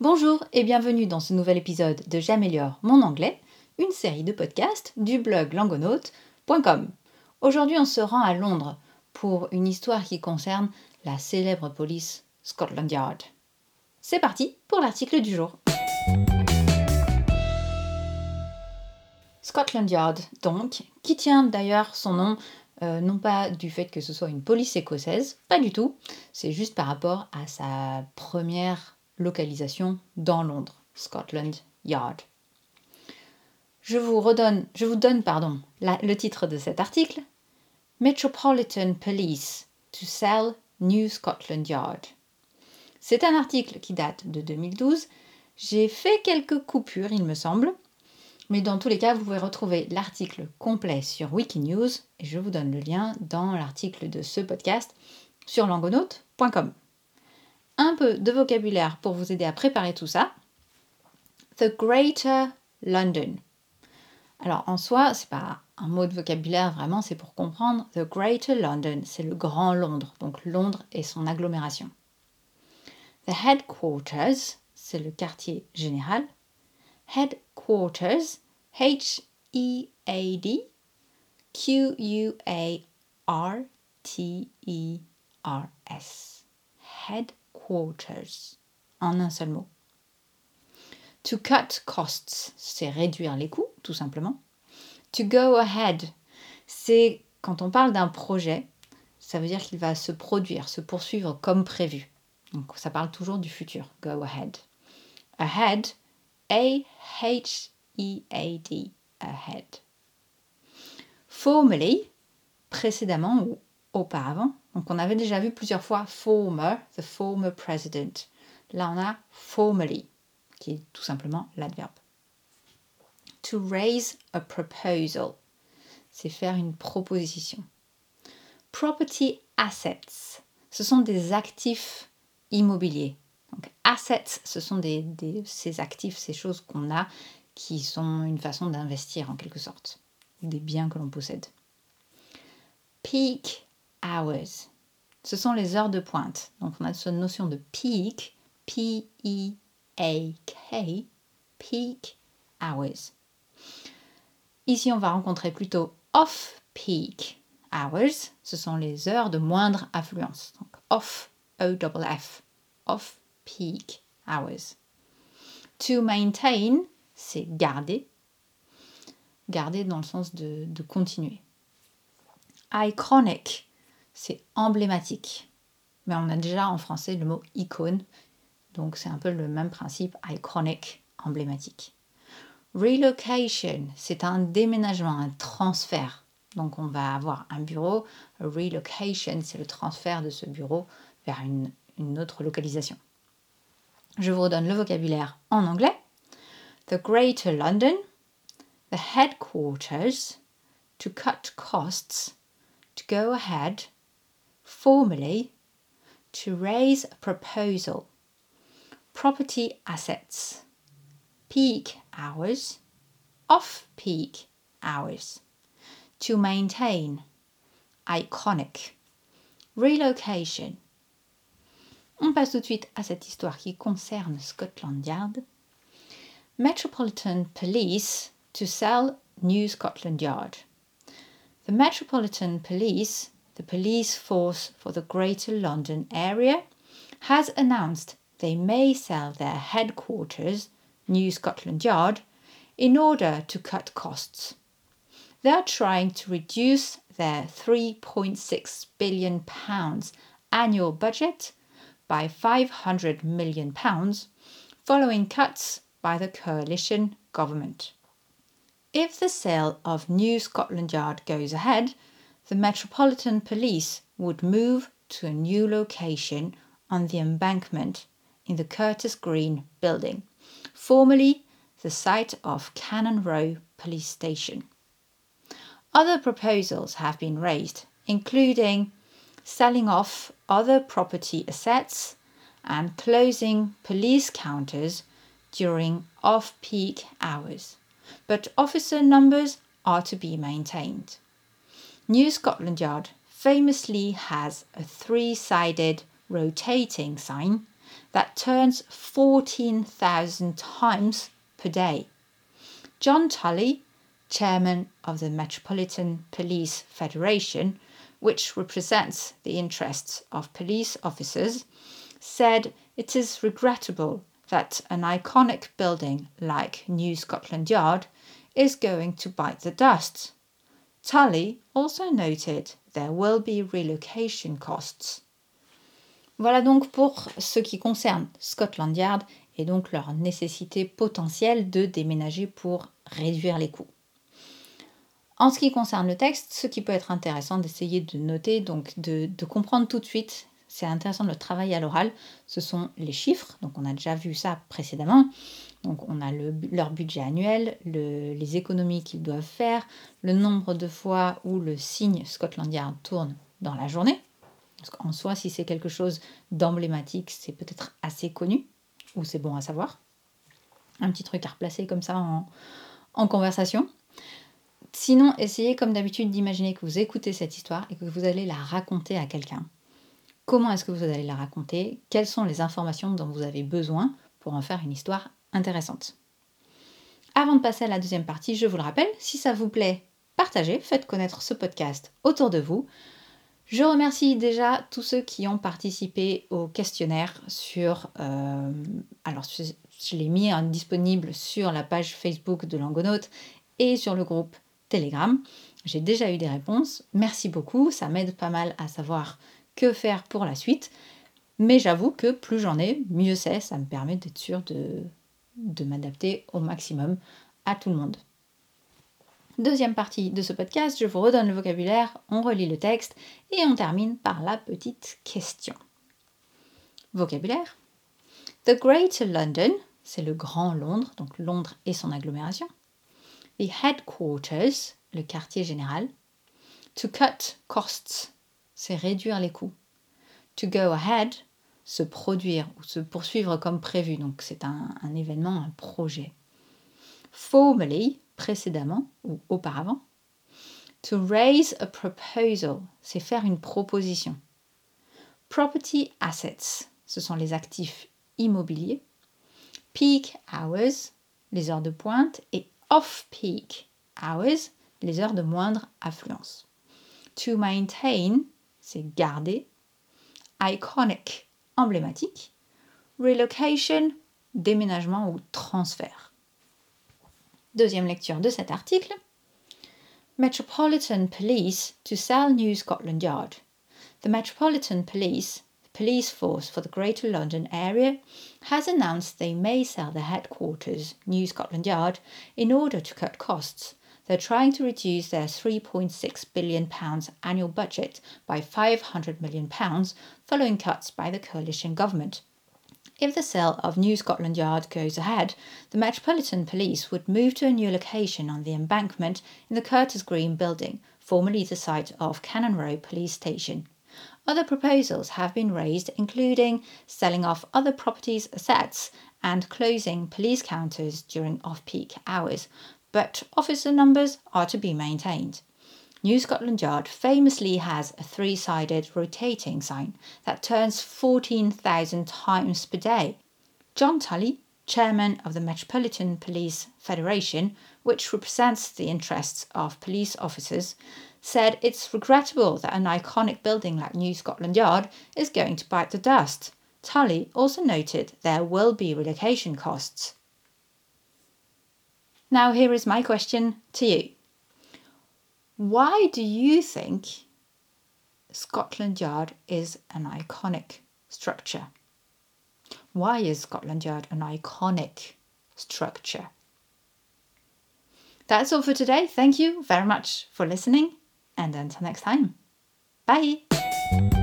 Bonjour et bienvenue dans ce nouvel épisode de J'améliore mon anglais, une série de podcasts du blog langonaute.com. Aujourd'hui, on se rend à Londres pour une histoire qui concerne la célèbre police Scotland Yard. C'est parti pour l'article du jour. Scotland Yard, donc, qui tient d'ailleurs son nom euh, non pas du fait que ce soit une police écossaise, pas du tout, c'est juste par rapport à sa première localisation dans Londres, Scotland Yard. Je vous redonne, je vous donne pardon, le titre de cet article Metropolitan Police to sell New Scotland Yard. C'est un article qui date de 2012. J'ai fait quelques coupures, il me semble, mais dans tous les cas, vous pouvez retrouver l'article complet sur Wikinews et je vous donne le lien dans l'article de ce podcast sur langonaute.com. Un peu de vocabulaire pour vous aider à préparer tout ça. The Greater London. Alors en soi, c'est pas un mot de vocabulaire vraiment, c'est pour comprendre. The Greater London, c'est le Grand Londres, donc Londres et son agglomération. The Headquarters, c'est le quartier général. Headquarters, H E A En un seul mot. To cut costs, c'est réduire les coûts, tout simplement. To go ahead, c'est quand on parle d'un projet, ça veut dire qu'il va se produire, se poursuivre comme prévu. Donc ça parle toujours du futur. Go ahead. Ahead, A-H E-A-D, ahead. Formerly, précédemment ou auparavant. Donc on avait déjà vu plusieurs fois former, the former president. Là on a formerly, qui est tout simplement l'adverbe. To raise a proposal, c'est faire une proposition. Property assets, ce sont des actifs immobiliers. Donc assets, ce sont ces actifs, ces choses qu'on a qui sont une façon d'investir en quelque sorte, des biens que l'on possède. Peak hours, ce sont les heures de pointe. Donc on a cette notion de peak, P-E-A-K, peak hours. Ici, on va rencontrer plutôt off-peak hours, ce sont les heures de moindre affluence. Donc off, O-F-F, off-peak hours. To maintain, c'est garder. Garder dans le sens de, de continuer. Iconic, c'est emblématique. Mais on a déjà en français le mot icône, donc c'est un peu le même principe, iconic, emblématique. Relocation, c'est un déménagement, un transfert. Donc on va avoir un bureau. Relocation, c'est le transfert de ce bureau vers une, une autre localisation. Je vous redonne le vocabulaire en anglais the Greater London, the headquarters, to cut costs, to go ahead, formally, to raise a proposal, property assets, peak hours, off peak hours, to maintain, iconic, relocation. On passe tout de suite à cette histoire qui concerne Scotland Yard. Metropolitan Police to sell New Scotland Yard. The Metropolitan Police, the police force for the Greater London area, has announced they may sell their headquarters, New Scotland Yard, in order to cut costs. They are trying to reduce their £3.6 billion annual budget by £500 million following cuts by the coalition government. If the sale of New Scotland Yard goes ahead, the Metropolitan Police would move to a new location on the embankment in the Curtis Green building, formerly the site of Cannon Row Police Station. Other proposals have been raised, including selling off other property assets and closing police counters during off peak hours, but officer numbers are to be maintained. New Scotland Yard famously has a three sided rotating sign that turns 14,000 times per day. John Tully, chairman of the Metropolitan Police Federation, which represents the interests of police officers, said it is regrettable that an iconic building like New Scotland Yard is going to bite the dust. Tully also noted there will be relocation costs. Voilà donc pour ce qui concerne Scotland Yard et donc leur nécessité potentielle de déménager pour réduire les coûts. En ce qui concerne le texte, ce qui peut être intéressant d'essayer de noter, donc de, de, comprendre tout de suite, c'est intéressant de le travailler à l'oral, ce sont les chiffres, donc on a déjà vu ça précédemment, donc on a le, leur budget annuel, le, les économies qu'ils doivent faire, le nombre de fois où le signe Scotland Yard tourne dans la journée, parce qu'en soi, si c'est quelque chose d'emblématique, c'est peut-être assez connu, ou c'est bon à savoir. Un petit truc à replacer comme ça en conversation. Sinon, essayez comme d'habitude d'imaginer que vous écoutez cette histoire et que vous allez la raconter à quelqu'un. Comment est-ce que vous allez la raconter? Quelles sont les informations dont vous avez besoin pour en faire une histoire intéressante? Avant de passer à la deuxième partie, je vous le rappelle, si ça vous plaît, partagez, faites connaître ce podcast autour de vous. Je remercie déjà tous ceux qui ont participé au questionnaire sur... Euh, alors, je, l'ai mis disponible sur la page Facebook de Langonaute et sur le groupe Telegram. J'ai déjà eu des réponses. Merci beaucoup. Ça m'aide pas mal à savoir que faire pour la suite. Mais j'avoue que plus j'en ai, mieux c'est. Ça me permet d'être sûr de, de m'adapter au maximum à tout le monde. Deuxième partie de ce podcast, je vous redonne le vocabulaire, on relit le texte et on termine par la petite question. Vocabulaire. The Greater London, c'est le Grand Londres, donc Londres et son agglomération. The headquarters, le quartier général. To cut costs, c'est réduire les coûts. To go ahead, se produire ou se poursuivre comme prévu. Donc c'est un, événement, un projet. Formally, précédemment ou auparavant. To raise a proposal, c'est faire une proposition. Property assets, ce sont les actifs immobiliers. Peak hours, les heures de pointe. Et off-peak hours, les heures de moindre affluence. To maintain, c'est garder. Iconic, emblématique. Relocation, déménagement ou transfert. Deuxième lecture de cet article. Metropolitan Police to sell New Scotland Yard. The Metropolitan Police police force for the Greater London area has announced they may sell their headquarters, New Scotland Yard, in order to cut costs. They're trying to reduce their £3.6 billion annual budget by £500 million following cuts by the coalition government. If the sale of New Scotland Yard goes ahead, the Metropolitan Police would move to a new location on the embankment in the Curtis Green building, formerly the site of Cannon Row Police Station. Other proposals have been raised, including selling off other properties' assets and closing police counters during off peak hours, but officer numbers are to be maintained. New Scotland Yard famously has a three sided rotating sign that turns 14,000 times per day. John Tully, chairman of the Metropolitan Police Federation, which represents the interests of police officers, said it's regrettable that an iconic building like New Scotland Yard is going to bite the dust. Tully also noted there will be relocation costs. Now, here is my question to you Why do you think Scotland Yard is an iconic structure? Why is Scotland Yard an iconic structure? That's all for today. Thank you very much for listening and until next time. Bye!